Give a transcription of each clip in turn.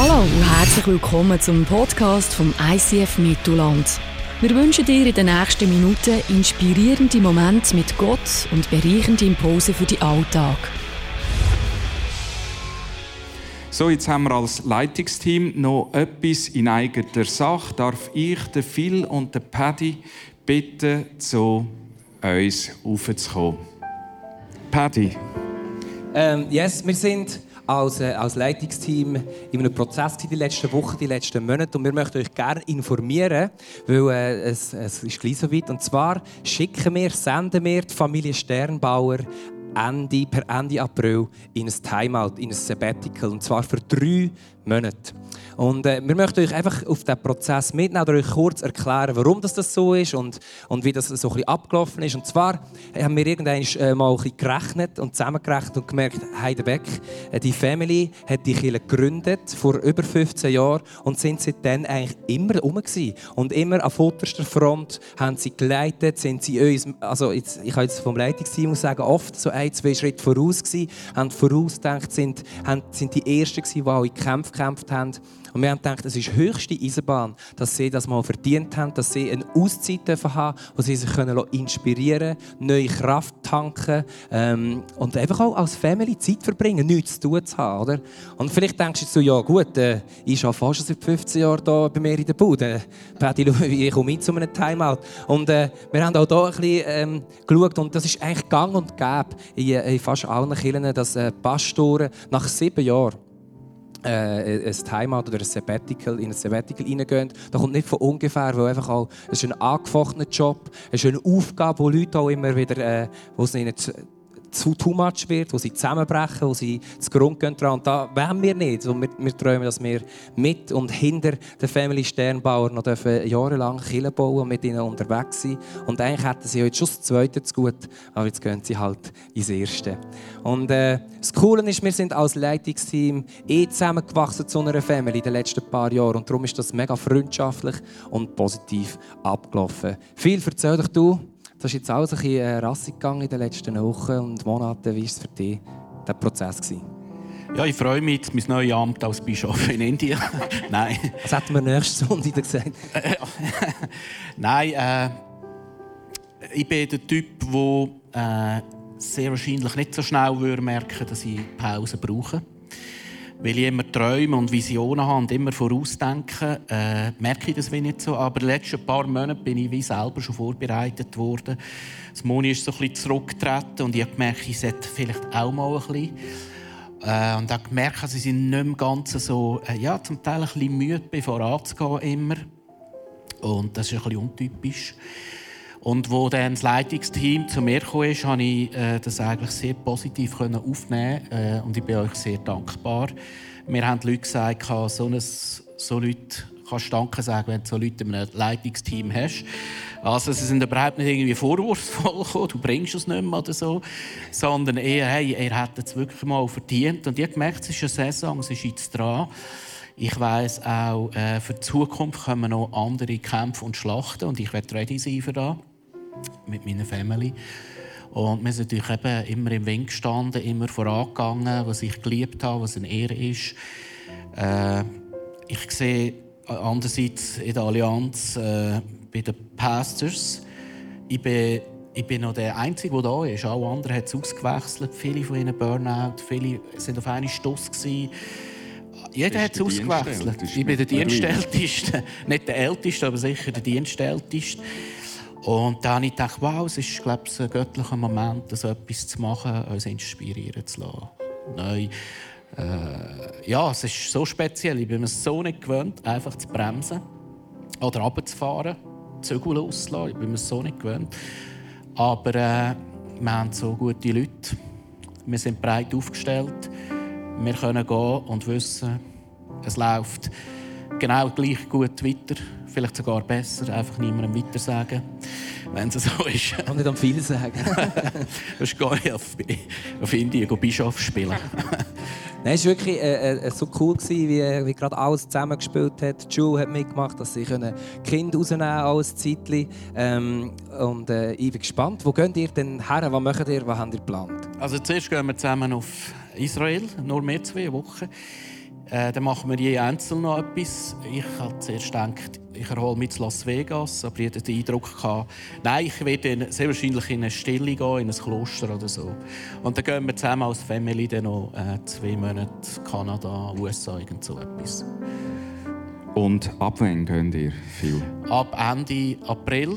Hallo und herzlich willkommen zum Podcast vom ICF Mittelland. Wir wünschen dir in den nächsten Minuten inspirierende Momente mit Gott und bereichende Impulse für den Alltag. So, jetzt haben wir als Leitungsteam noch etwas in eigener Sache. Darf ich den Phil und den Paddy bitten, zu uns aufzukommen? Paddy. Ähm, yes, wir sind als, äh, als Leitungsteam in einem Prozess die letzten Wochen, die letzten Monate und wir möchten euch gerne informieren, weil äh, es, es ist gleich so weit. Und zwar schicken wir, senden wir die Familie Sternbauer Ende, per Ende April in ein Timeout, in ein Sabbatical. Und zwar für drei Monate. Und äh, wir möchten euch einfach auf diesen Prozess mitnehmen oder euch kurz erklären, warum das, das so ist und, und wie das so ein bisschen abgelaufen ist. Und zwar haben wir irgendwann äh, mal ein bisschen gerechnet und zusammengerechnet und gemerkt, Heidebeck, äh, die Family hat die Kirche gegründet vor über 15 Jahren und sind seitdem eigentlich immer rum gewesen. Und immer an vorderster Front haben sie geleitet, sind sie uns, also jetzt, ich kann jetzt vom Leitungsteam sagen, oft so ein, zwei Schritte voraus gewesen, haben vorausgedacht, sind, haben, sind die Ersten gewesen, die alle Kämpfe gekämpft haben. Und wir haben gedacht, es ist höchste Eisenbahn, dass sie das mal verdient haben, dass sie eine Auszeit dürfen haben, wo sie sich inspirieren können, neue Kraft tanken ähm, und einfach auch als Family Zeit verbringen, nichts zu tun zu haben. Oder? Und vielleicht denkst du so, ja gut, äh, ich arbeite fast seit 15 Jahren hier bei mir in der Bude. Patty, ich komme mit zu einem Timeout. Und äh, wir haben auch hier ein bisschen ähm, geschaut und das ist eigentlich gang und gäbe in, in fast allen Kirchen, dass äh, Pastoren nach sieben Jahren äh, ein Timeout oder ein Sabbatical, in ein Sabbatical reingehen. Das kommt nicht von ungefähr, weil einfach auch, es ist ein angefochtener Job, es ist eine Aufgabe, wo Leute auch immer wieder, äh, wo es ihnen zu too much wird, wo sie zusammenbrechen, wo sie zu Grund gehen dran. Und da wollen wir nicht. Und wir, wir träumen, dass wir mit und hinter der Family Sternbauer noch dürfen jahrelang Kirche bauen und mit ihnen unterwegs sein. Und eigentlich hätten sie jetzt schon das Zweite zu gut, aber jetzt gehen sie halt ins Erste. Und äh, das Coole ist, wir sind als Leitungsteam eh zusammengewachsen zu einer Family in den letzten paar Jahren. Und darum ist das mega freundschaftlich und positiv abgelaufen. Viel erzähl dich du das ist jetzt alles ein bisschen äh, rassig gegangen in den letzten Wochen und Monaten. Wie war es für dich, der Prozess? Gewesen? Ja, ich freue mich jetzt mein neues Amt als Bischof in Indien. Nein. Was hätten wir nächste Sonntag gesagt? Nein, äh, ich bin der Typ, der äh, sehr wahrscheinlich nicht so schnell würde merken dass ich Pause brauche weil ich immer Träume und Visionen habe und immer vorausdenke, äh, merke ich das wie nicht so. Aber die letzten paar Monate bin ich wie selber schon vorbereitet worden. Das Moni ist so ein bisschen zurückgetreten und ich habe gemerkt, ich sollte vielleicht auch mal ein bisschen. Äh, und habe gemerkt, sie sind nicht mehr ganz so, äh, ja, zum Teil ein bisschen müde, voranzugehen immer. Und das ist ein bisschen untypisch. Und wo dann das Leitungsteam zu mir kam, konnte ich äh, das eigentlich sehr positiv aufnehmen äh, und ich bin euch sehr dankbar. Mir haben die Leute gesagt, so, ein, so Leute kannst Danke sagen, wenn du so Leute in einem Leitungsteam hast. Also sie sind überhaupt nicht irgendwie vorwurfsvoll gekommen, du bringst es nicht mehr oder so, sondern eher, hey, er hat es wirklich mal verdient. Und ich habe gemerkt, es ist eine Saison, es ist jetzt dran. Ich weiß auch, äh, für die Zukunft kommen noch andere Kämpfe und Schlachten und ich werde ready sein für das mit meiner Family. Und wir sind natürlich eben immer im Wind gestanden, immer vorangegangen, was ich geliebt habe, was eine Ehre ist. Äh, ich sehe andererseits in der Allianz äh, bei den Pastors, ich bin, ich bin noch der Einzige, der da ist. Alle anderen haben es ausgewechselt. Viele von ihnen Burnout, viele sind auf einen Stoss gewesen. Jeder hat es ausgewechselt. Ich bin der Dienstälteste. Nicht der Älteste, aber sicher der Dienstälteste. Und dann habe ich gedacht, wow, es ist glaube ich, ein göttlicher Moment, so etwas zu machen, uns inspirieren zu lassen. Neu. Äh, ja, es ist so speziell. Ich bin mir so nicht gewöhnt, einfach zu bremsen oder runterzufahren, Zügel loszulassen. Ich bin mir so nicht gewöhnt. Aber äh, wir haben so gute Leute. Wir sind breit aufgestellt. Wir können gehen und wissen, es läuft genau gleich gut weiter vielleicht sogar besser, einfach niemandem weiter sagen, wenn es so ist. Und nicht am viel sagen. du musst gar nicht auf, auf Indien Bischof spielen. Nein, es war wirklich äh, äh, so cool, gewesen, wie, wie gerade alles zusammengespielt hat. Jules hat mitgemacht, dass sie können Kinder rausnehmen als Zeitchen. Ähm, und äh, ich bin gespannt, wo geht ihr denn her? Was macht ihr? Was habt ihr geplant? Also zuerst gehen wir zusammen auf Israel, nur mehr zwei Wochen. Äh, dann machen wir je einzeln noch etwas. Ich habe zuerst gedacht, ich erhole mich zu Las Vegas, aber ich hatte den Eindruck, gehabt, nein, ich werde sehr wahrscheinlich in eine Stille gehen, in ein Kloster oder so. Und dann gehen wir zusammen als Family dann noch äh, zwei Monate Kanada, USA, irgend so etwas. Und ab wann gehen ihr viel? Ab Ende April,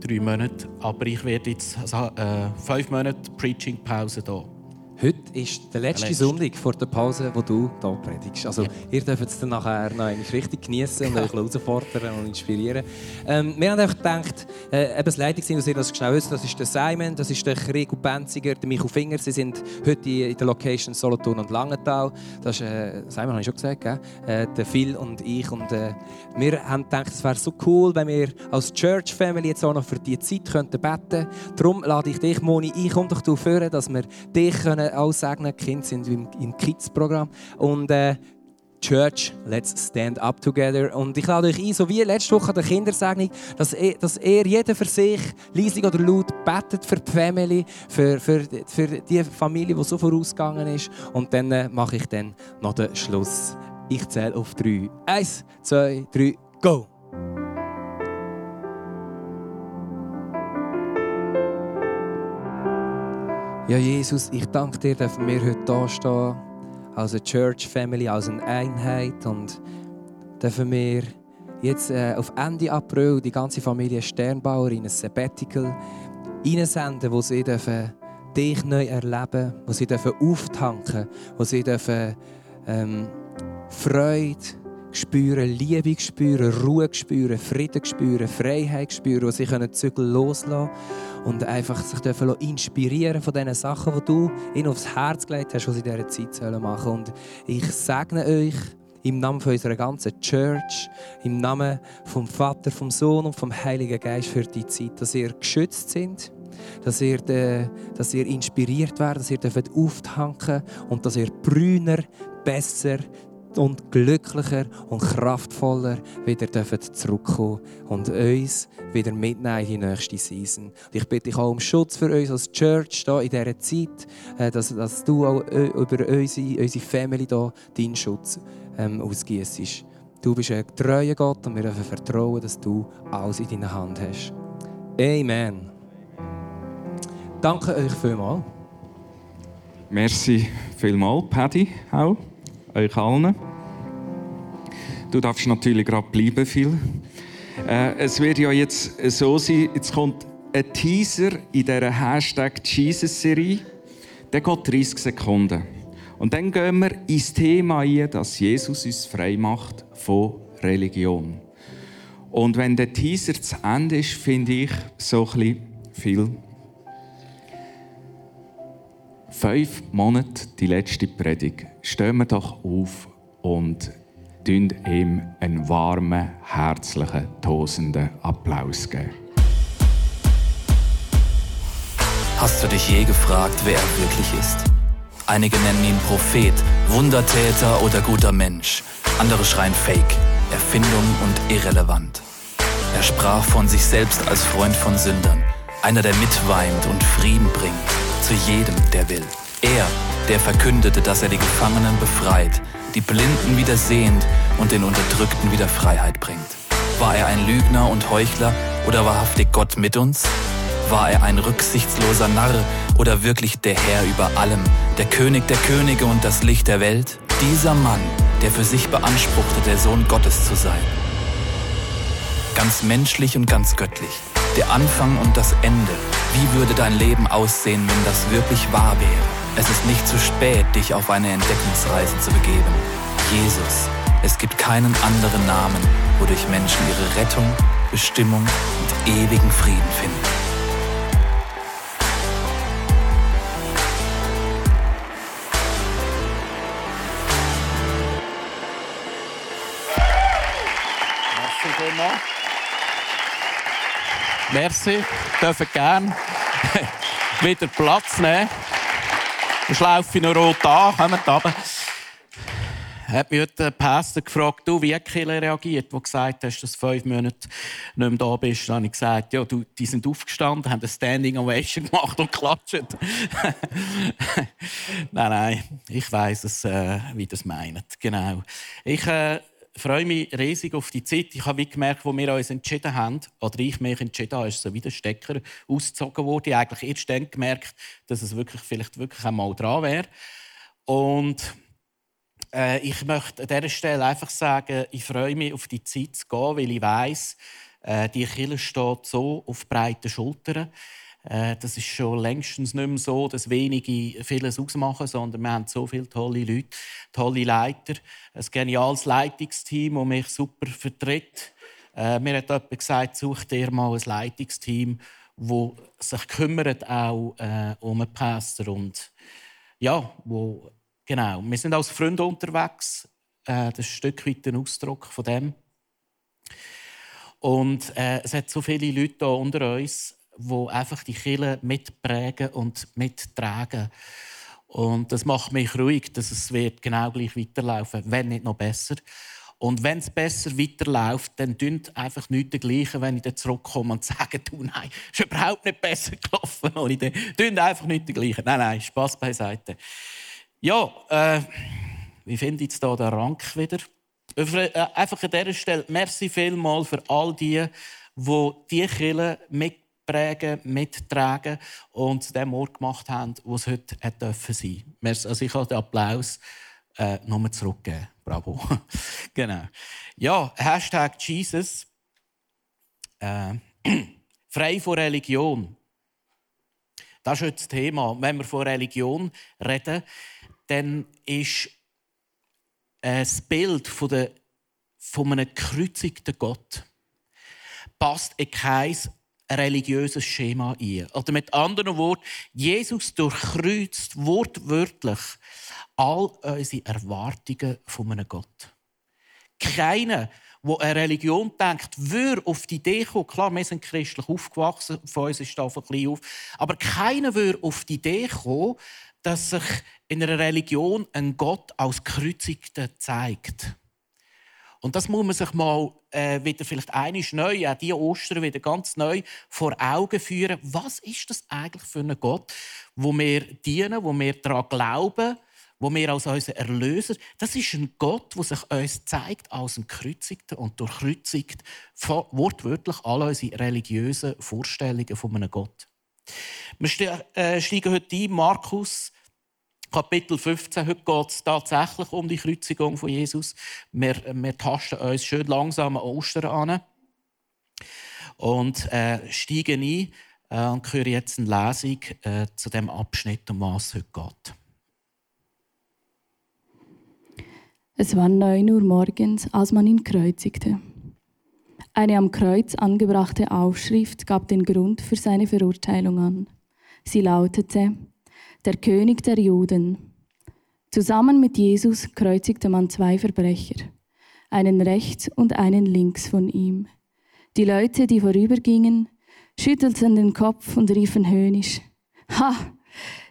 drei Monate. Aber ich werde jetzt äh, fünf Monate Preaching-Pause hier. Heute ist der letzte. Sonntag vor der Pause, wo du hier predigst. Also, ja. ihr dürft es dann nachher noch richtig genießen und euch herausfordern und inspirieren. Ähm, wir haben einfach gedacht, äh, eben das Leitungsteam, dass ihr das schnell wisst, das ist der Simon, das ist der Rico Benziger, der Michael Finger. Sie sind heute in der Location Solothurn und Langenthal. Das ist, äh, Simon habe ich schon gesagt, gell? Äh, der Phil und ich. Und, äh, wir haben gedacht, es wäre so cool, wenn wir als Church Family jetzt auch noch für diese Zeit könnten beten könnten. Darum lade ich dich, Moni, ein, komm doch dafür, dass wir dich können auch segnen. Kinder sind im, im Kids-Programm. Und äh, Church, let's stand up together. Und ich lade euch ein, so wie letzte Woche der Kindersegnung, dass er, dass er jeder für sich, leislich oder laut, betet für die Family, für, für, für die Familie, die so vorausgegangen ist. Und dann äh, mache ich dann noch den Schluss. Ich zähle auf drei. Eins, zwei, drei, go! Ja, Jesus, ich danke dir, dass wir heute hier stehen, als eine Church Family, als eine Einheit. Und dürfen wir jetzt äh, auf Ende April die ganze Familie Sternbauer in ein Sabbatical einsenden, wo sie dürfen dich neu erleben wo sie dürfen auftanken wo sie dürfen ähm, Freude spüren, Liebe spüren, Ruhe spüren, Frieden spüren, Freiheit spüren, wo sie können Zügel loslassen und einfach sich dürfen inspirieren von den Sachen, die du ihnen aufs Herz gelegt hast, was sie in dieser Zeit machen sollen. Und ich segne euch im Namen von unserer ganzen Church, im Namen vom Vater, vom Sohn und vom Heiligen Geist für die Zeit, dass ihr geschützt sind, dass ihr, äh, dass ihr inspiriert werdet, dass ihr dürft auftanken und dass ihr brüner, besser, und glücklicher und kraftvoller wieder zurückkommen und uns wieder mitnehmen in die nächste Season. Und ich bitte dich auch um Schutz für uns als Church hier in dieser Zeit, äh, dass, dass du auch äh, über unsere, unsere Family hier deinen Schutz ähm, ausgießt. Du bist ein treuer Gott und wir dürfen vertrauen, dass du alles in deiner Hand hast. Amen. Danke euch vielmals. Merci vielmals, Paddy, auch euch allen. Du darfst natürlich gerade bleiben, Phil. Äh, es wird ja jetzt so sein, jetzt kommt ein Teaser in dieser Hashtag Jesus-Serie. Der geht 30 Sekunden. Und dann gehen wir ins Thema ein, dass Jesus uns frei macht von Religion. Und wenn der Teaser zu Ende ist, finde ich so ein bisschen viel fünf Monate die letzte Predigt. Stehen wir doch auf und geben ihm einen warmen, herzlichen, tosenden Applaus geben. Hast du dich je gefragt, wer er wirklich ist? Einige nennen ihn Prophet, Wundertäter oder guter Mensch. Andere schreien Fake, Erfindung und irrelevant. Er sprach von sich selbst als Freund von Sündern, einer, der mitweint und Frieden bringt zu jedem, der will. Er, der verkündete, dass er die Gefangenen befreit, die Blinden wieder sehend und den Unterdrückten wieder Freiheit bringt. War er ein Lügner und Heuchler oder wahrhaftig Gott mit uns? War er ein rücksichtsloser Narr oder wirklich der Herr über allem, der König der Könige und das Licht der Welt? Dieser Mann, der für sich beanspruchte, der Sohn Gottes zu sein. Ganz menschlich und ganz göttlich. Der Anfang und das Ende. Wie würde dein Leben aussehen, wenn das wirklich wahr wäre? Es ist nicht zu spät, dich auf eine Entdeckungsreise zu begeben. Jesus. Es gibt keinen anderen Namen, wodurch Menschen ihre Rettung, Bestimmung und ewigen Frieden finden. Merci, dürfen gern wieder Platz nehmen. Dann schlaufe noch rot an, kommt runter. hat mich der Pastor gefragt, du, wie Kille reagiert, wo gesagt hast, dass du fünf Monate nicht mehr da bist. Dann habe ich gesagt, ja, du, die sind aufgestanden, haben eine Standing Ovation gemacht und klatscht. nein, nein, ich weiß es, äh, wie das meint. Genau. Ich äh, freue mich riesig auf die Zeit. Ich habe gemerkt, wo wir uns entschieden haben, oder ich mich entschieden habe, ist so wie der Stecker ausgezogen worden. Ich habe eigentlich erst dann gemerkt, dass es wirklich, vielleicht wirklich einmal dran wäre. Und äh, ich möchte an dieser Stelle einfach sagen, ich freue mich auf die Zeit zu gehen, weil ich weiß, äh, die Kirche steht so auf breiten Schultern. Äh, das ist schon längstens nicht mehr so, dass wenige vieles ausmachen, sondern wir haben so viele tolle Leute, tolle Leiter, ein geniales Leitungsteam, das mich super vertritt. Äh, mir hat jemand gesagt, such dir mal ein Leitungsteam, das sich kümmert auch äh, um einen Pastor und ja, wo Genau. Wir sind als Freunde unterwegs. Äh, das ist ein Stück weit ein Ausdruck von dem. Und äh, es hat so viele Leute hier unter uns, die einfach die Kirche mitprägen und mittragen. Und das macht mich ruhig, dass es wird genau gleich weiterlaufen, wenn nicht noch besser. Und wenn es besser weiterläuft, dann tun einfach nicht dergleichen, wenn ich dann zurückkomme und sage, du, nein, ist überhaupt nicht besser gelaufen. Tun einfach nicht dergleichen. Nein, nein, Spaß beiseite. Ja, äh, wie finde ich jetzt hier den Rank wieder? Äh, einfach an dieser Stelle, merci vielmal für all die, die diese Kille mitprägen, mittragen und zu dem Ort gemacht haben, wo es heute dürfen sein. Merci. Also ich kann den Applaus äh, nochmal zurückgeben. Bravo. genau. Ja, Hashtag Jesus. Äh, frei von Religion. Das ist heute das Thema. Wenn wir von Religion reden, dann ist das Bild von, der, von einem gekreuzigten Gott passt in kein religiöses Schema ein. Oder mit anderen Worten, Jesus durchkreuzt wortwörtlich all unsere Erwartungen von einem Gott. Keiner, der eine Religion denkt, würde auf die Idee kommen, klar, wir sind christlich aufgewachsen, von uns ist da ein bisschen auf, aber keiner würde auf die Idee kommen, dass sich in einer Religion ein Gott als Kreuzigten zeigt. Und das muss man sich mal äh, wieder vielleicht einiges neu, auch diese Ostern wieder ganz neu vor Augen führen. Was ist das eigentlich für ein Gott, wo wir dienen, wo wir daran glauben, wo wir als unser Erlöser, das ist ein Gott, der sich uns zeigt als ein Kreuzigter und durchkreuzigt wortwörtlich alle unsere religiösen Vorstellungen von einem Gott. Wir äh, steigen heute ein, Markus Kapitel 15. Heute geht es tatsächlich um die Kreuzigung von Jesus. Wir, wir tasten uns schön langsam an Ostern an und äh, steigen ein äh, und hören jetzt eine Lesung äh, zu dem Abschnitt, um was es heute geht. Es war neun Uhr morgens, als man ihn kreuzigte. Eine am Kreuz angebrachte Aufschrift gab den Grund für seine Verurteilung an. Sie lautete, der König der Juden. Zusammen mit Jesus kreuzigte man zwei Verbrecher, einen rechts und einen links von ihm. Die Leute, die vorübergingen, schüttelten den Kopf und riefen höhnisch, Ha,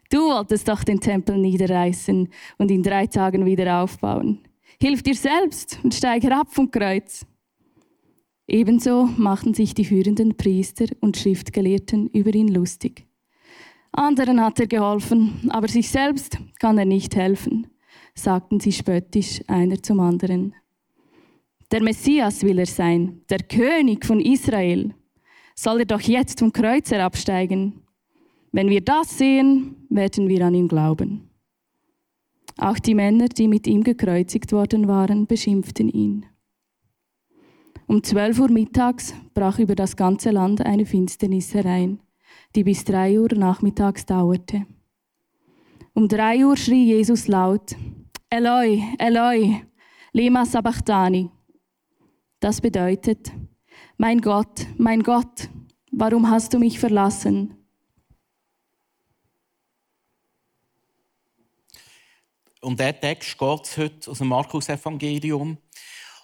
du wolltest doch den Tempel niederreißen und in drei Tagen wieder aufbauen. Hilf dir selbst und steig herab vom Kreuz. Ebenso machten sich die führenden Priester und Schriftgelehrten über ihn lustig. Anderen hat er geholfen, aber sich selbst kann er nicht helfen, sagten sie spöttisch einer zum anderen. Der Messias will er sein, der König von Israel. Soll er doch jetzt vom Kreuz herabsteigen? Wenn wir das sehen, werden wir an ihn glauben. Auch die Männer, die mit ihm gekreuzigt worden waren, beschimpften ihn. Um zwölf Uhr mittags brach über das ganze Land eine Finsternis herein, die bis drei Uhr nachmittags dauerte. Um drei Uhr schrie Jesus laut, Eloi, Eloi, lema sabachthani. Das bedeutet, mein Gott, mein Gott, warum hast du mich verlassen? Um diesen Text geht es heute aus dem Markus-Evangelium.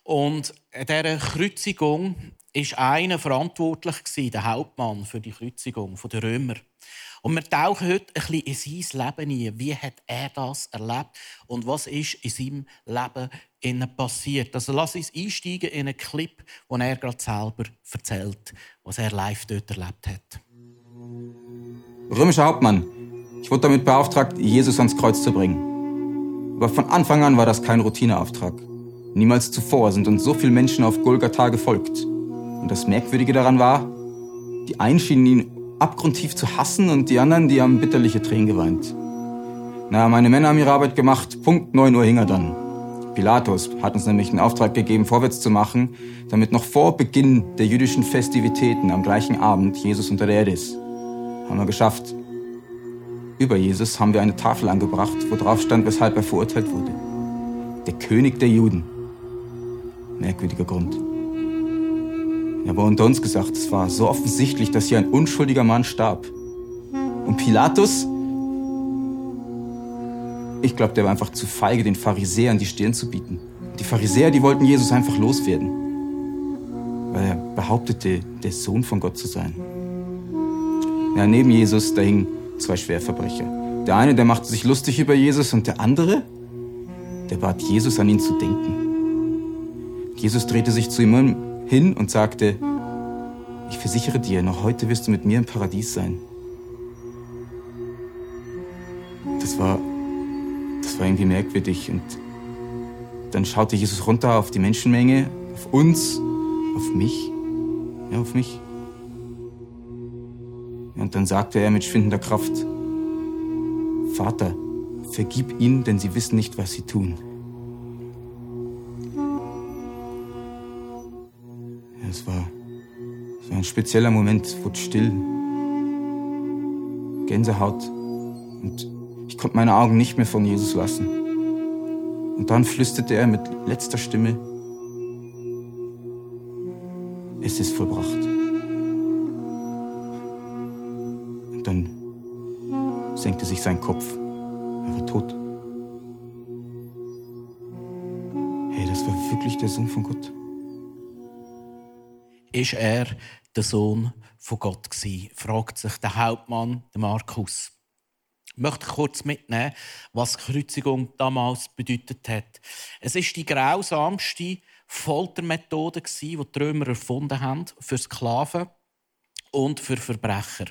Und in dieser Kreuzigung ist einer verantwortlich gewesen, der Hauptmann für die Kreuzigung der Römer. Und wir tauchen heute ein bisschen in sein Leben ein. Wie hat er das erlebt? Und was ist in seinem Leben passiert? Also lass uns einsteigen in einen Clip, den er gerade selber erzählt, was er live dort erlebt hat. Römischer Hauptmann. Ich wurde damit beauftragt, Jesus ans Kreuz zu bringen. Aber von Anfang an war das kein Routineauftrag. Niemals zuvor sind uns so viele Menschen auf Golgatha gefolgt. Und das Merkwürdige daran war, die einen schienen ihn abgrundtief zu hassen und die anderen, die haben bitterliche Tränen geweint. Na, meine Männer haben ihre Arbeit gemacht. Punkt 9 Uhr hing er dann. Pilatus hat uns nämlich einen Auftrag gegeben, vorwärts zu machen, damit noch vor Beginn der jüdischen Festivitäten am gleichen Abend Jesus unter der Erde ist. Haben wir geschafft. Über Jesus haben wir eine Tafel angebracht, wo drauf stand, weshalb er verurteilt wurde. Der König der Juden. Merkwürdiger Grund. Ja, aber unter uns gesagt, es war so offensichtlich, dass hier ein unschuldiger Mann starb. Und Pilatus, ich glaube, der war einfach zu feige, den Pharisäern die Stirn zu bieten. Die Pharisäer, die wollten Jesus einfach loswerden, weil er behauptete, der Sohn von Gott zu sein. Ja, neben Jesus, da hingen zwei Schwerverbrecher. Der eine, der machte sich lustig über Jesus und der andere, der bat Jesus an ihn zu denken. Jesus drehte sich zu ihm hin und sagte, ich versichere dir, noch heute wirst du mit mir im Paradies sein. Das war, das war irgendwie merkwürdig und dann schaute Jesus runter auf die Menschenmenge, auf uns, auf mich, ja, auf mich. Und dann sagte er mit schwindender Kraft, Vater, vergib ihnen, denn sie wissen nicht, was sie tun. Spezieller Moment, wurde still. Gänsehaut. Und ich konnte meine Augen nicht mehr von Jesus lassen. Und dann flüsterte er mit letzter Stimme, es ist vollbracht. Und dann senkte sich sein Kopf. Er war tot. Hey, das war wirklich der Sohn von Gott. Ist er der Sohn von Gott gewesen? Fragt sich der Hauptmann, der Markus. Ich möchte kurz mitnehmen, was Kreuzigung damals bedeutet hat. Es ist die grausamste Foltermethode, die die Römer erfunden haben für Sklaven und für Verbrecher.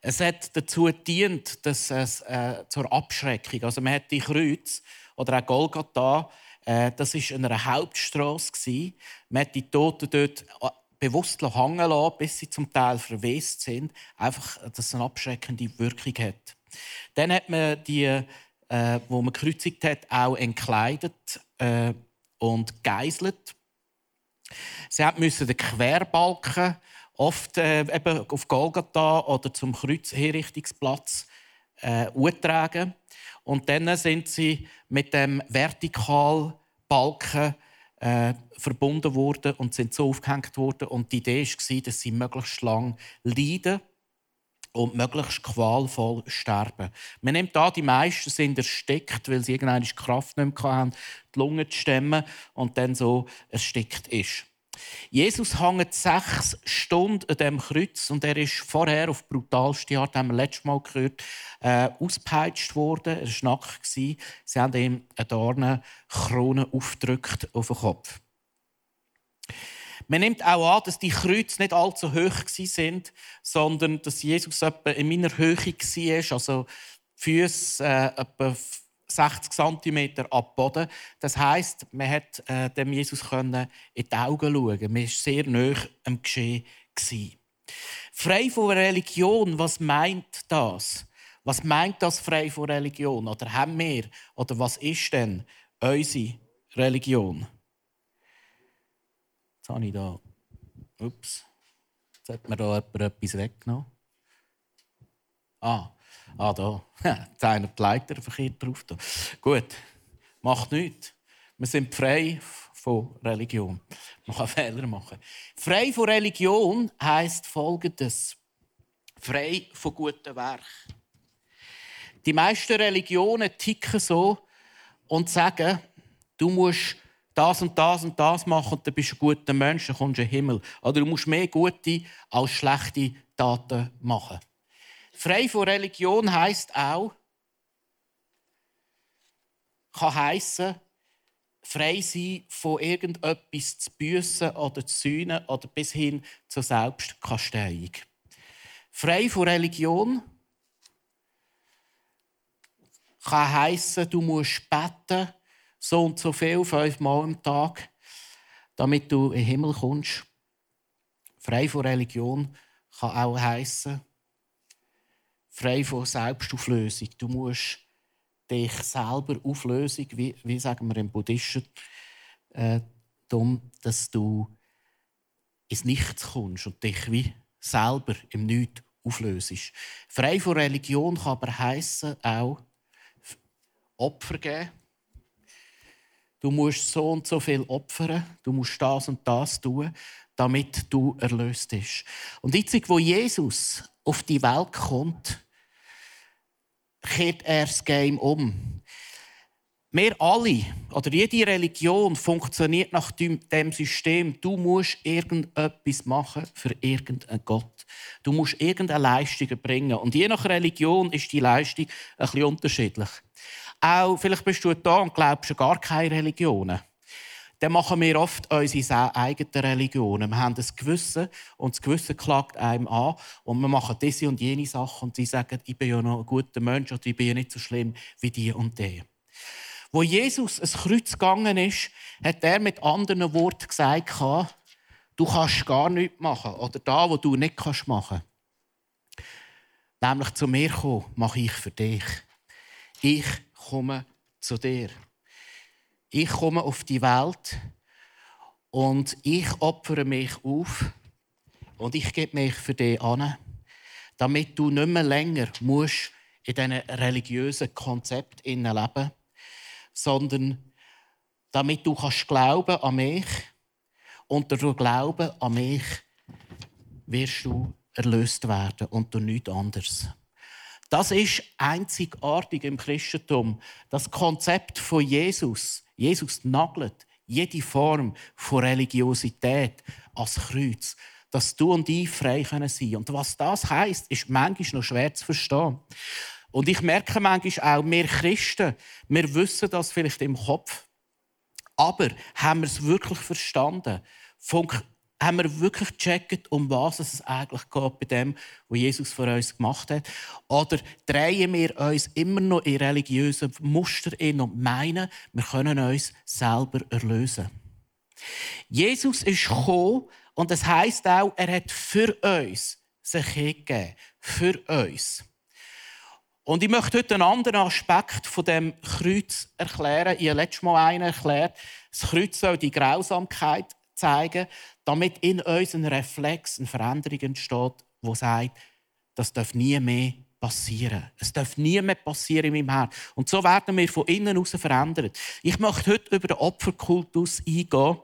Es hat dazu gedient, dass es äh, zur Abschreckung, also man hat die Kreuz oder auch Golgatha, äh, das ist an einer Hauptstraße. Man hat die Toten dort äh, bewusst hängen lassen, bis sie zum Teil verwest sind, einfach, dass es eine abschreckende Wirkung hat. Dann hat man die, äh, wo man gekreuzigt hat, auch entkleidet äh, und geißelt. Sie mussten den Querbalken oft äh, eben auf Golgatha oder zum Kreuzherrichtungsplatz äh, tragen. Und dann sind sie mit dem Vertikalbalken äh, verbunden worden und sind so aufgehängt worden. Und die Idee war, dass sie möglichst lang leiden und möglichst qualvoll sterben. Man nimmt an, die meisten sind erstickt, weil sie irgendwann die Kraft nicht mehr hatten, die Lunge zu stemmen und dann so erstickt ist. Jesus hängt sechs Stunden an diesem Kreuz und er ist vorher auf brutalste Art, haben wir letztes Mal gehört, äh, ausgepeitscht worden. Er war nackt. Sie haben ihm eine Dornenkrone aufgedrückt auf den Kopf. Man nimmt auch an, dass die Kreuze nicht allzu hoch sind, sondern dass Jesus etwa in meiner Höhe war, also die Füße äh, etwa 60 cm ab Boden. Das heisst, man hat äh, dem Jesus in die Augen schauen. Man war sehr nah am Geschehen. Frei von Religion, was meint das? Was meint das frei von Religion? Oder haben wir? Oder was ist denn unsere Religion? Jetzt habe ich da. Ups. Jetzt hat mir da jemand etwas weggenommen. Ah, Ah, da. Jetzt einer die Leiter verkehrt drauf. Gut, macht nichts. Wir sind frei von Religion. Man kann Fehler machen. Frei von Religion heisst Folgendes. Frei von guten Werken. Die meisten Religionen ticken so und sagen, du musst das und das und das machen und dann bist du ein guter Mensch, dann kommst du in den Himmel. Oder du musst mehr gute als schlechte Taten machen. Frei von Religion heißt auch, kann heißen, frei sein von irgendetwas zu büssen oder zu sühnen oder bis hin zur Selbstkasteiung. Frei von Religion kann heißen, du musst beten, so und so viel, fünfmal am Tag, damit du in den Himmel kommst. Frei von Religion kann auch heißen, frei von Selbstauflösung. Du musst dich selber auflösen, wie, wie sagen wir im Buddhisten, äh, darum, dass du ins Nichts kommst und dich wie selber im Nichts auflöst. Frei von Religion kann aber heißen auch Opfer geben. Du musst so und so viel opfern, du musst das und das tun, damit du erlöst bist. Und jetzt, wo Jesus auf die Welt kommt, kehrt er das Game um. Wir alle, oder jede Religion funktioniert nach dem System, du musst irgendetwas machen für irgendeinen Gott. Du musst irgendeine Leistung bringen. Und je nach Religion ist die Leistung ein bisschen unterschiedlich. Auch, vielleicht bist du da und glaubst gar keine Religionen dann machen wir oft unsere eigenen Religionen. Wir haben das Gewissen und das Gewissen klagt einem an und wir machen diese und jene Sachen und sie sagen, ich bin ja noch ein guter Mensch oder ich bin ja nicht so schlimm wie die und die. Wo Jesus ins Kreuz gegangen ist, hat er mit anderen Worten gesagt, du kannst gar nichts machen oder da, wo du nicht machen kannst. Nämlich zu mir kommen, mache ich für dich. Ich komme zu dir ich komme auf die Welt und ich opfere mich auf und ich gebe mich für dich an, damit du nicht mehr länger musst in diesen religiösen Konzept leben sondern damit du kannst glauben an mich und durch Glauben an mich wirst du erlöst werden und durch nichts anderes. Das ist einzigartig im Christentum. Das Konzept von Jesus Jesus nagelt jede Form von Religiosität als Kreuz, dass du und ich frei sein können. Und was das heißt, ist manchmal noch schwer zu verstehen. Und ich merke manchmal auch, wir Christen, wir wissen das vielleicht im Kopf, aber haben wir es wirklich verstanden? Haben wir wirklich gecheckt, um was es eigentlich geht bei dem, was Jesus für uns gemacht hat? Oder drehen wir uns immer noch in religiösen Muster in und meinen, wir können uns selber erlösen? Jesus ist gekommen und das heißt auch, er hat für uns sich hingegeben. Für uns. Und ich möchte heute einen anderen Aspekt von dem Kreuz erklären. Ich habe letztes Mal einen erklärt. Das Kreuz soll die Grausamkeit zeigen, damit in uns ein Reflex, eine Veränderung entsteht, die sagt, das darf nie mehr passieren. Es darf nie mehr passieren in meinem Herzen. Und so werden wir von innen heraus verändert. Ich möchte heute über den Opferkultus eingehen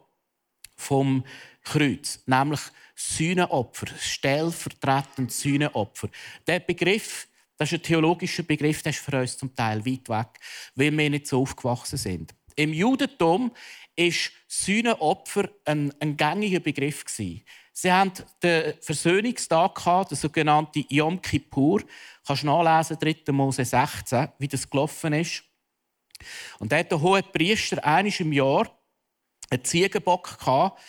vom Kreuz, nämlich Sühnenopfer, stellvertretend Sühnenopfer. Der Begriff, das ist ein theologischer Begriff, der ist für uns zum Teil weit weg, weil wir nicht so aufgewachsen sind. Im Judentum ist Sühnenopfer ein, ein gängiger Begriff. Gewesen. Sie haben den Versöhnungstag, den sogenannten Yom Kippur. Du kannst nachlesen, 3. Mose 16, wie das gelaufen ist. Und da hat der hohe Priester einmal im Jahr einen Ziegenbock gehabt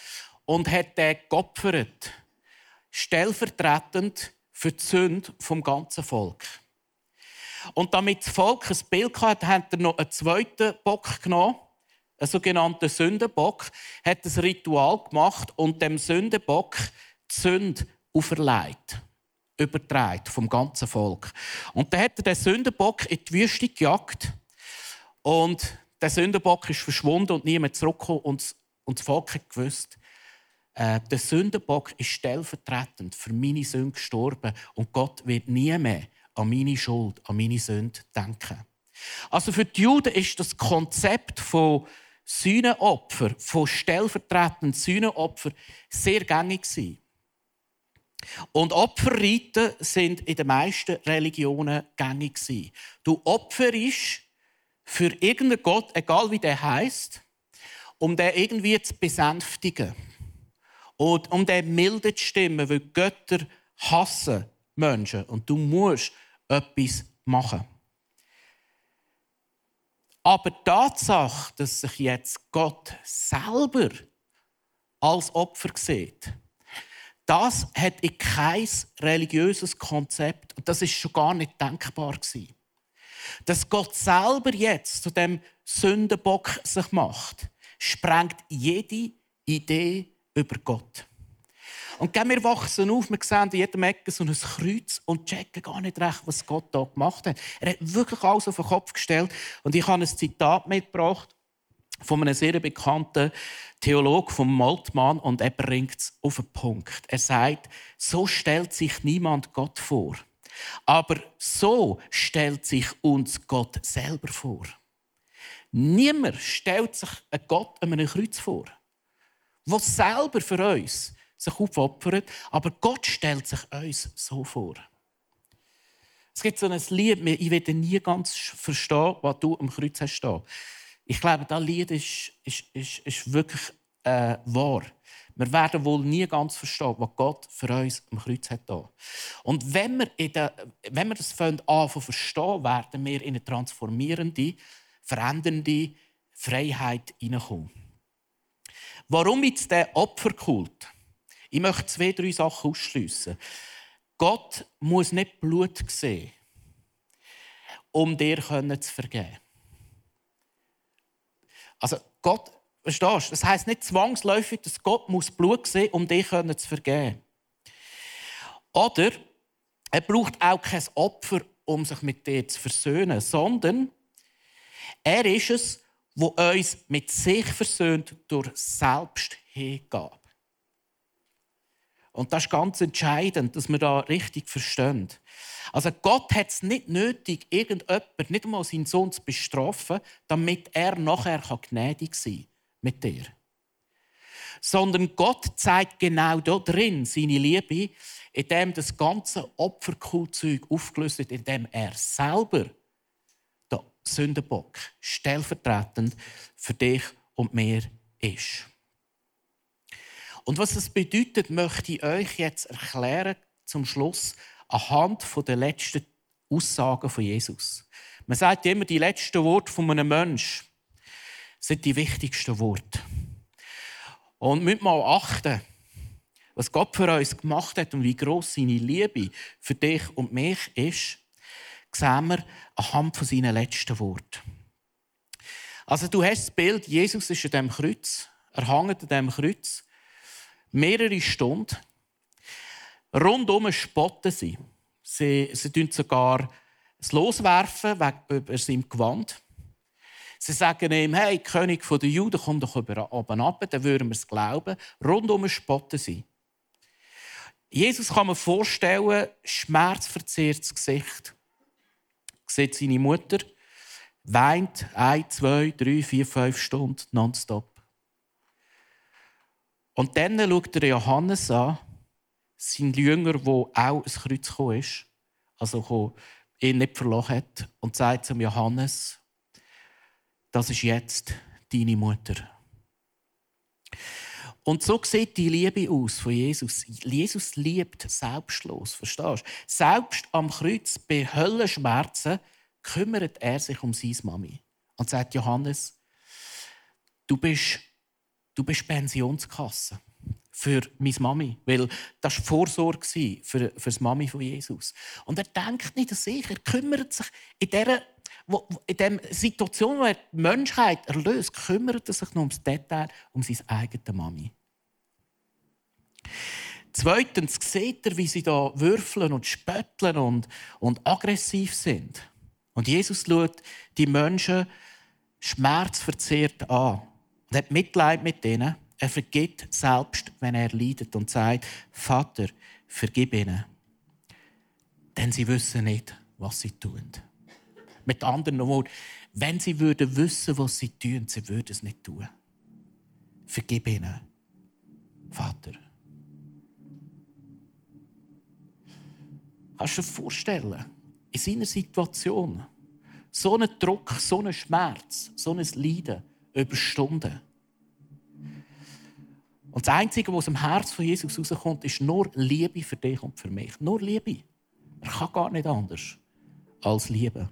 und hat den geopfert. Stellvertretend für die Sünde vom ganzen Volk. Und damit das Volk ein Bild hatte, hat er noch einen zweiten Bock genommen ein sogenannter Sündenbock, hat das Ritual gemacht und dem Sündenbock die Sünde auferlegt. Übertragen vom ganzen Volk. Und dann hat er den Sündenbock in die Wüste gejagt. Und der Sündenbock ist verschwunden und niemand zurückgekommen. Und, und das Volk hat gewusst, äh, der Sündenbock ist stellvertretend für meine Sünde gestorben. Und Gott wird nie mehr an meine Schuld, an meine Sünde denken. Also für die Juden ist das Konzept von Sühnenopfer, von stellvertretenden Sühnenopfer sehr gängig gewesen. Und Opferriten sind in den meisten Religionen gängig gewesen. Du opferst für irgendeinen Gott, egal wie der heißt, um den irgendwie zu besänftigen und um den milde zu stimmen, weil Götter hassen Menschen und du musst etwas machen. Aber die Tatsache, dass sich jetzt Gott selber als Opfer sieht, das hat in kein religiöses Konzept, und das ist schon gar nicht denkbar gewesen. Dass Gott selber jetzt zu dem Sündenbock sich macht, sprengt jede Idee über Gott. Und wir wachsen auf, wir sehen in jedem Ecke so ein Kreuz und checken gar nicht recht, was Gott da gemacht hat. Er hat wirklich alles auf den Kopf gestellt. Und ich habe ein Zitat mitgebracht von einem sehr bekannten Theologen, von Moltmann, und er bringt es auf den Punkt. Er sagt, so stellt sich niemand Gott vor. Aber so stellt sich uns Gott selber vor. Niemand stellt sich einen Gott an einem Kreuz vor, der selber für uns sich aufopfert, aber Gott stellt sich uns so vor. Es gibt so ein Lied, ich werde nie ganz verstehen, was du am Kreuz hast stehen. Ich glaube, das Lied ist, ist, ist, ist wirklich äh, wahr. Wir werden wohl nie ganz verstehen, was Gott für uns am Kreuz hat. Und wenn wir, in der, wenn wir das anfangen verstehen, werden wir in eine transformierende, verändernde Freiheit hineinkommen. Warum jetzt der Opferkult? Ich möchte zwei, drei Sachen ausschliessen. Gott muss nicht Blut sehen, um dir zu vergeben. Also Gott, verstehst du? Das heisst nicht zwangsläufig, dass Gott muss Blut sehen, um dir zu vergeben. Oder er braucht auch kein Opfer, um sich mit dir zu versöhnen, sondern er ist es, wo uns mit sich versöhnt durch Selbsthingabe. Und das ist ganz entscheidend, dass wir da richtig verstehen. Also Gott hat es nicht nötig, irgendjemand, nicht einmal seinen Sohn zu bestrafen, damit er nachher gnädig sein kann mit dir. Sondern Gott zeigt genau da drin seine Liebe, indem das ganze Opferkultzeug aufgelöst wird, indem er selber der Sündenbock stellvertretend für dich und mir ist. Und was das bedeutet, möchte ich euch jetzt erklären zum Schluss anhand der letzten Aussagen von Jesus. Man sagt immer, die letzten Worte von einem Menschen sind die wichtigsten Worte. Und müssen mal achten, was Gott für uns gemacht hat und wie groß seine Liebe für dich und mich ist, sehen wir anhand von seinen letzten Worten. Also du hast das Bild, Jesus ist an diesem Kreuz, er hängt an diesem Kreuz mehrere Stunden. Rundum spotten sie. Sie, sie tun sogar es loswerfen über seinem Gewand. Sie sagen ihm, hey, König der Juden, komm doch oben ab, dann würden wir es glauben. Rundum spotten sie. Jesus kann man vorstellen, schmerzverzerrtes Gesicht. Sieht seine Mutter, weint ein, zwei, drei, vier, fünf Stunden nonstop. Und dann schaut er Johannes an, sein Jünger, der auch ins Kreuz gekommen ist, also ihn nicht verloren hat, und sagt zum Johannes, das ist jetzt deine Mutter. Und so sieht die Liebe aus von Jesus. Jesus liebt selbstlos, verstehst du? Selbst am Kreuz bei Höllenschmerzen kümmert er sich um seine Mami. Und sagt Johannes, du bist du bist Pensionskasse für meine Mami, weil das war Vorsorge für, für die Mami von Jesus. Und er denkt nicht an sich, er kümmert sich in dieser wo, in der Situation, wo er die Menschheit erlöst, kümmert er sich nur ums Detail, um seine eigene Mami. Zweitens sieht er, wie sie da würfeln und spötteln und, und aggressiv sind. Und Jesus schaut die Menschen schmerzverzehrt an und hat Mitleid mit ihnen. Er vergibt selbst, wenn er leidet und sagt, Vater, vergib ihnen. Denn sie wissen nicht, was sie tun. Mit anderen Worten, wenn sie würden wissen, was sie tun, sie würden es nicht tun. Vergib ihnen, Vater. Kannst du dir vorstellen, in seiner Situation, so einen Druck, so einen Schmerz, so ein Leiden, über Stunden. Und das Einzige, was aus dem Herz von Jesus rauskommt, ist nur Liebe für dich und für mich. Nur Liebe. Er kann gar nicht anders als lieben.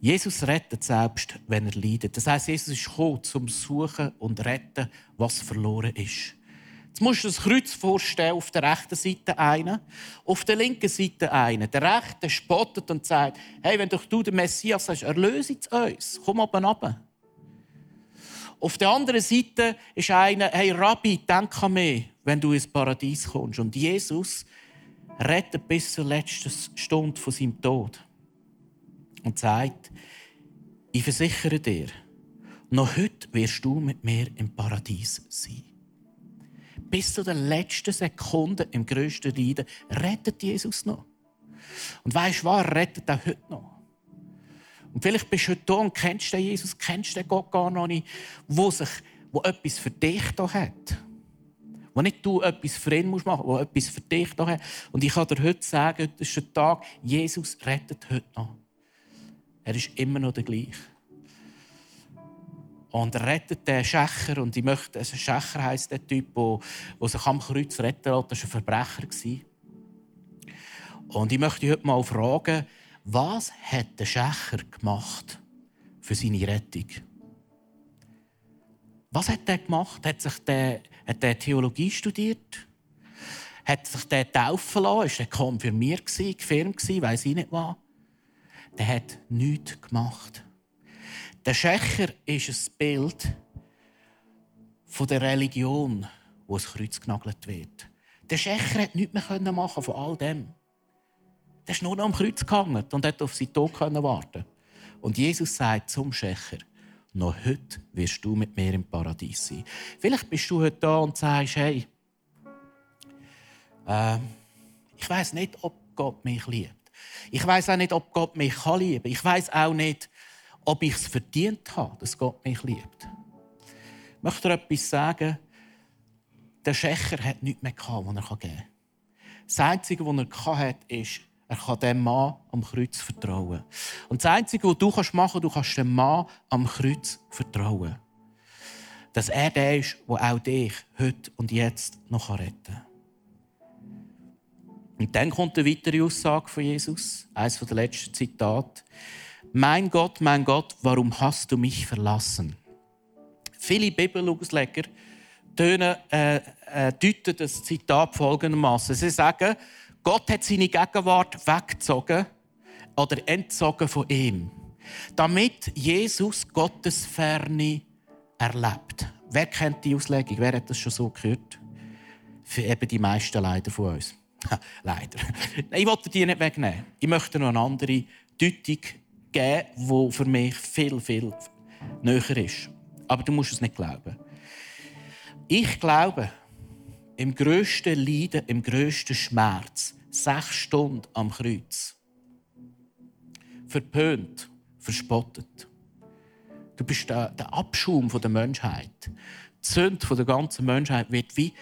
Jesus rettet selbst, wenn er leidet. Das heißt, Jesus ist gekommen, zum Suchen und Retten, was verloren ist. Jetzt musst du das Kreuz vorstellen, auf der rechten Seite einen, auf der linken Seite einen. Der rechte spottet und sagt, hey, wenn doch du der Messias bist, erlöse uns, komm oben runter. Auf der anderen Seite ist einer, hey Rabbi, denk an mich, wenn du ins Paradies kommst. Und Jesus rettet bis zur letzten Stunde von seinem Tod und sagt, ich versichere dir, noch heute wirst du mit mir im Paradies sein. Bis zu der letzten Sekunde im grössten Leiden rettet Jesus noch. Und weißt du was? Er rettet auch heute noch. Und vielleicht bist du heute da und kennst den Jesus, kennst den Gott gar noch nicht, wo, sich, wo etwas für dich da hat. Wo nicht du etwas für ihn machen musst, wo etwas für dich da hat. Und ich kann dir heute sagen, heute ist der Tag, Jesus rettet heute noch. Er ist immer noch der gleiche. Und rettet den Schächer. Und ich möchte, also Schächer heisst der Typ, der, sich am Kreuz retten lässt. Das war ein Verbrecher. Und ich möchte heute mal fragen, was hat der Schächer gemacht für seine Rettung? Was hat er gemacht? Hat sich der, hat der Theologie studiert? Hat sich der taufen lassen? Ist er konfirmiert, gefirmt, weiß ich nicht was? der hat nichts gemacht. Der Schächer ist ein Bild von der Religion, wo das Kreuz genagelt wird. Der Schächer hat nichts mehr machen von all dem. Der ist nur noch am Kreuz gehangen und hat auf seinen Tod warten. Und Jesus sagt zum Schächer, noch heute wirst du mit mir im Paradies sein. Vielleicht bist du heute da und sagst, hey, äh, ich weiß nicht, ob Gott mich liebt. Ich weiß auch nicht, ob Gott mich lieben kann. Ich weiß auch nicht, ob ich es verdient habe, dass Gott mich liebt. Ich möchte dir etwas sagen. Der Schächer hat nichts mehr, gehabt, was er geben kann. Das Einzige, was er hatte, ist, er kann dem Mann am Kreuz vertrauen. Und das Einzige, was du machen kannst, du kannst dem Mann am Kreuz vertrauen. Dass er der ist, der auch dich heute und jetzt noch retten kann. Und dann kommt eine weitere Aussage von Jesus, eines der letzten Zitate. Mein Gott, mein Gott, warum hast du mich verlassen? Viele Bibelausleger äh, äh, deuten das Zitat folgendermaßen. Sie sagen, Gott hat seine Gegenwart weggezogen oder entzogen von ihm, damit Jesus Gottes Ferne erlebt. Wer kennt die Auslegung? Wer hat das schon so gehört? Für eben die meisten leider von uns. Leider. Ich wollte die nicht wegnehmen. Ich möchte noch eine andere Deutung geben, die für mich viel, viel näher ist. Aber du musst es nicht glauben. Ich glaube, im grössten Leiden, im grössten Schmerz, sechs Stunden am Kreuz, verpönt, verspottet. Du bist der, der Abschaum der Menschheit. Die Sünde der ganzen Menschheit wird wie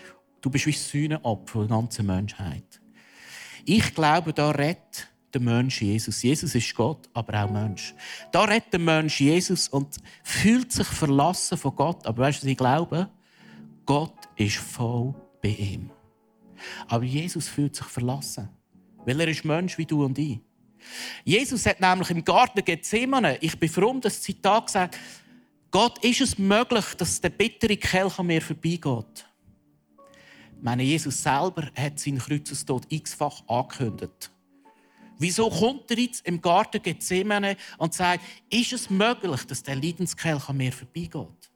Du bist wie Sühneopfer der ganzen Menschheit. Ich glaube, da rettet der Mensch Jesus. Jesus ist Gott, aber auch Mensch. Da rettet der Mensch Jesus und fühlt sich verlassen von Gott. Aber weißt du, was ich glaube? Gott ist voll bei ihm. Aber Jesus fühlt sich verlassen, weil er ist Mensch wie du und ich. Jesus hat nämlich im Garten Gethsemane, ich bin fromm, das Zitat gesagt, Gott, ist es möglich, dass der bittere Kelch an mir vorbeigeht? meine, Jesus selber hat seinen Kreuzestod x-fach angekündigt. Wieso kommt er jetzt im Garten Gethsemane und sagt, ist es möglich, dass der Leidenskelch an mir vorbeigeht?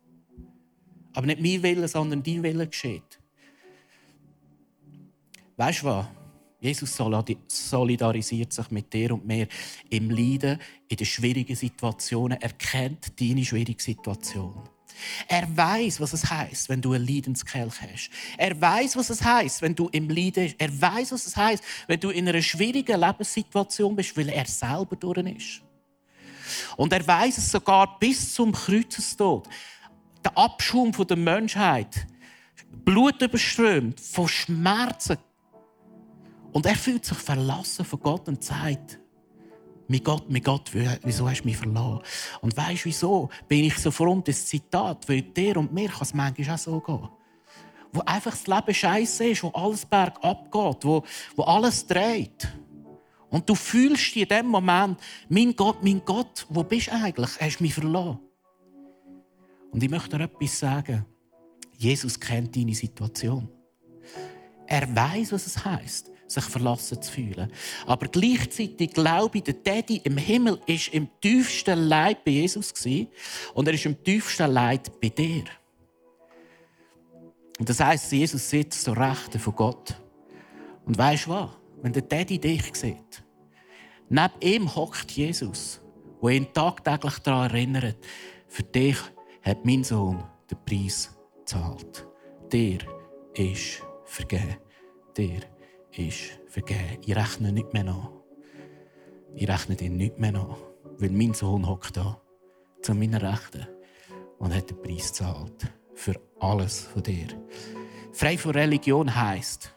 Aber nicht mein Wille, sondern dein Wille geschieht. Weißt du was? Jesus solidarisiert sich mit dir und mir im Leiden, in den schwierigen Situationen. Er kennt deine schwierige Situation. Er weiß, was es heißt, wenn du einen Leidenskelch hast. Er weiß, was es heißt, wenn du im Leiden bist. Er weiß, was es heißt, wenn du in einer schwierigen Lebenssituation bist, weil er selber durch ist. Und er weiß es sogar bis zum Kreuzestod. Der Abschaum der Menschheit, Blut überströmt, von Schmerzen. Und er fühlt sich verlassen von Gott und sagt, mein Gott, mein Gott, wieso hast du mich verloren? Und weißt du, wieso bin ich so fromm, das Zitat? Weil dir und mir kann es manchmal auch so gehen. wo einfach das Leben scheiße ist, wo alles bergab geht, wo, wo alles dreht. Und du fühlst in dem Moment, mein Gott, mein Gott, wo bist du eigentlich? Hast du mich verloren? Und ich möchte dir etwas sagen. Jesus kennt deine Situation. Er weiß, was es heißt, sich verlassen zu fühlen. Aber gleichzeitig glaube ich, der Daddy im Himmel ist im tiefsten Leid bei Jesus und er ist im tiefsten Leid bei dir. Und das heißt, Jesus sitzt zur Rechten von Gott. Und weißt du was? Wenn der Daddy dich sieht, neben ihm hockt Jesus, der ihn tagtäglich daran erinnert, für dich hat mein Sohn den Preis gezahlt. Dir ist vergeben. Dir ist vergeben. Ich rechne nicht mehr nach. Ich rechne dir nicht mehr nach. Weil mein Sohn hockt da zu meiner Rechten und hat den Preis gezahlt für alles von dir. Frei von Religion heisst,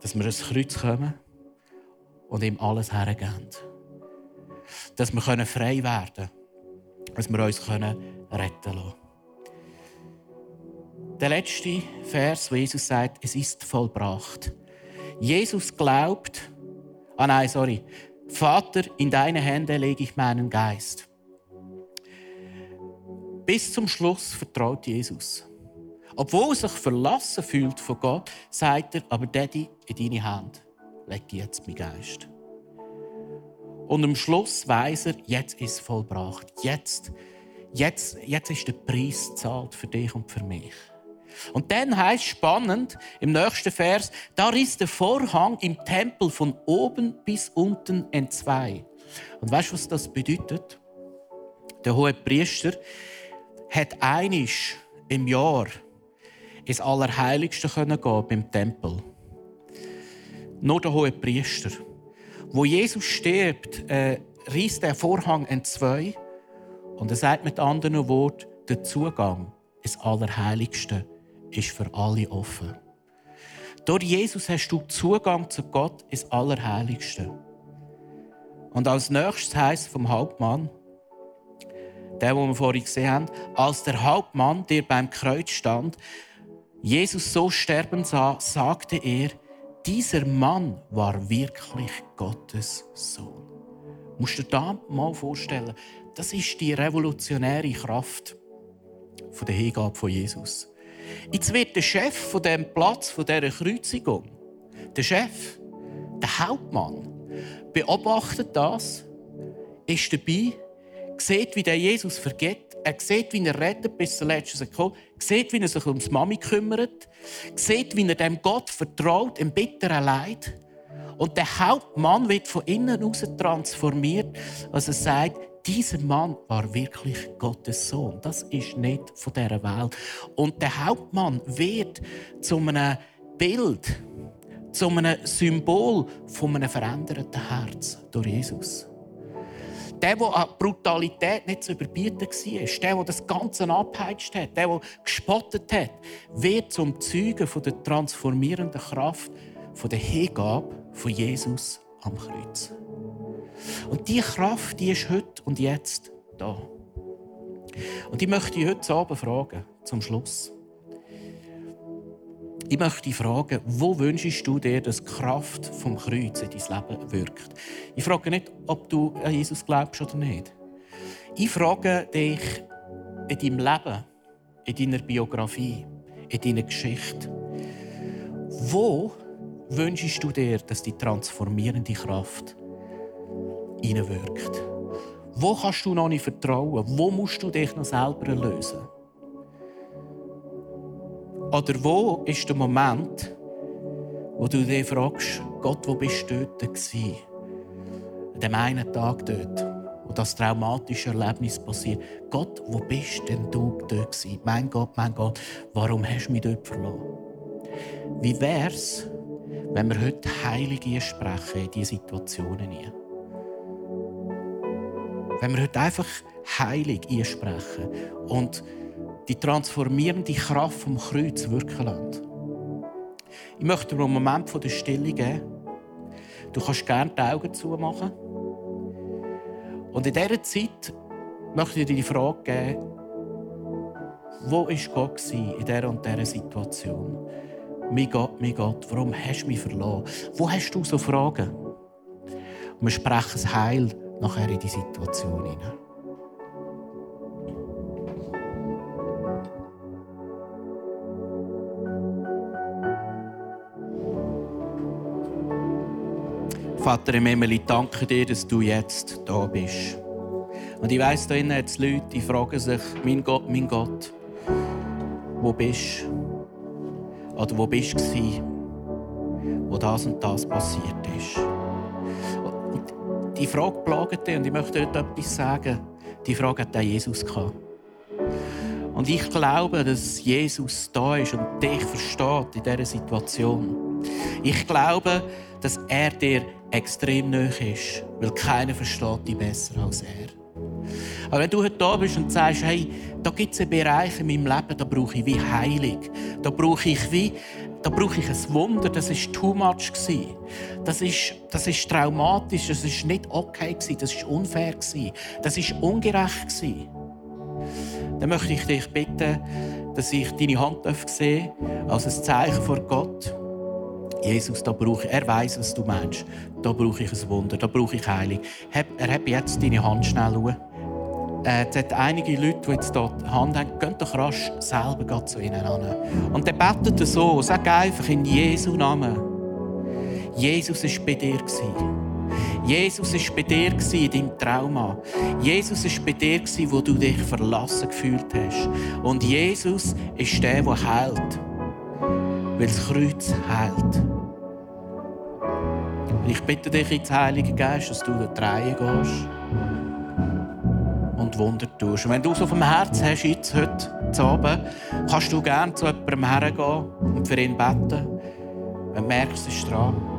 dass wir ans Kreuz kommen und ihm alles hergeben. Dass wir frei werden können. Dass wir uns retten können. Der letzte Vers, wo Jesus sagt, es ist vollbracht. Jesus glaubt, ah nein, sorry, Vater, in deine Hände lege ich meinen Geist. Bis zum Schluss vertraut Jesus. Obwohl er sich verlassen fühlt von Gott, sagt er, aber Daddy, in deine Hand lege jetzt mein Geist. Und am Schluss weiß er, jetzt ist es vollbracht. Jetzt, jetzt, jetzt ist der Preis gezahlt für dich und für mich. Und dann heißt spannend im nächsten Vers, da ist der Vorhang im Tempel von oben bis unten in zwei. Und weißt du, was das bedeutet? Der hohe Priester hat einisch im Jahr ins Allerheiligste gehen beim Tempel. Nur der hohe Priester. Wo Jesus stirbt, äh, reißt der Vorhang in zwei und er sagt mit anderen Worten, der Zugang ins Allerheiligste ist für alle offen. Durch Jesus hast du Zugang zu Gott ins Allerheiligste. Und als nächstes heißt vom Hauptmann, der, den wir vorhin gesehen haben, als der Hauptmann, der beim Kreuz stand, Jesus so sterben sah, sagte er, dieser Mann war wirklich Gottes Sohn. Du musst dir da mal vorstellen, das ist die revolutionäre Kraft der Hingabe von Jesus. Jetzt wird der Chef von dem Platz von dieser Kreuzigung, der Chef, der Hauptmann, beobachtet das, ist dabei, sieht, wie der Jesus vergeht, er sieht, wie er rettet bis zur letzten Sekunde, sieht, wie er sich ums Mami kümmert, sieht, wie er dem Gott vertraut im bitteren Leid. Und der Hauptmann wird von innen heraus transformiert, als er sagt, dieser Mann war wirklich Gottes Sohn. Das ist nicht von dieser Welt. Und der Hauptmann wird zu einem Bild, zu einem Symbol von einem veränderten Herz durch Jesus. Der, der an Brutalität nicht zu überbieten war, der, der das Ganze abgeheitscht hat, der, der gespottet hat, wird zum Zeugen der transformierenden Kraft der Hingabe von Jesus am Kreuz. Und diese Kraft, die ist heute und jetzt da. Und ich möchte dich heute Abend fragen, zum Schluss. Ich möchte dich fragen, wo wünschst du dir, dass die Kraft vom Kreuz in dein Leben wirkt? Ich frage nicht, ob du an Jesus glaubst oder nicht. Ich frage dich in deinem Leben, in deiner Biografie, in deiner Geschichte. Wo wünschst du dir, dass die transformierende Kraft hineinwirkt? Wo kannst du noch nicht vertrauen? Wo musst du dich noch selber lösen? Oder wo ist der Moment, wo du dich fragst, Gott, wo bist du dort? An dem einen Tag dort, wo das traumatische Erlebnis passiert. Gott, wo bist denn du dort? Mein Gott, mein Gott, warum hast du mich dort verloren? Wie wäre es, wenn wir heute Heilige sprechen in diese Situationen hinein? Wenn wir heute einfach heilig einsprechen und die transformierende Kraft vom Kreuz wirken lassen. Ich möchte dir einen Moment der Stille geben. Du kannst gerne die Augen zumachen. Und in dieser Zeit möchte ich dir die Frage geben, wo war Gott in dieser und dieser Situation? Mein Gott, mein Gott, warum hast du mich verloren? Wo hast du so Fragen? Und wir sprechen das Heil nachher in die Situation hinein. Vater im Himmel, danke dir, dass du jetzt da bist. Und ich weiss, da innen hat Leute, die fragen sich, mein Gott, mein Gott, wo bist du? Oder wo bist du wo das und das passiert ist? Die Frage plagt dich, und ich möchte dir etwas sagen. Die Frage hat auch Jesus gehabt. Und ich glaube, dass Jesus da ist und dich versteht in dieser Situation. Ich glaube, dass er dir extrem nahe ist, weil keiner versteht dich besser als er. Aber wenn du heute da bist und sagst, hey, da gibt es einen Bereich in meinem Leben, da brauche ich wie Heilung. Da brauche ich wie, da brauche ich ein Wunder, das ist too much Das ist, das ist traumatisch, das ist nicht okay das ist unfair das ist ungerecht Dann möchte ich dich bitten, dass ich deine Hand sehe als ein Zeichen vor Gott. Jesus, da brauche ich, er weiß, was du meinst. Da brauche ich ein Wunder, da brauche ich Heilung. Er hat jetzt deine Hand schnell schauen. Äh, es hat einige Leute, die jetzt hier die Hand haben, gehen doch rasch selber zu ihnen an. Und der betet so, sag einfach in Jesu Namen. Jesus war bei dir. Jesus war bei dir in deinem Trauma. Jesus war bei dir, wo du dich verlassen gefühlt hast. Und Jesus ist der, der heilt. Weil das Kreuz heilt. Und ich bitte dich ins Heilige Geist, dass du da Reihe gehst und Wunder tust. Und wenn du es auf dem Herz hast, jetzt heute Abend, kannst du gerne zu jemandem hergehen und für ihn beten. Wenn du merkst, es ist dran.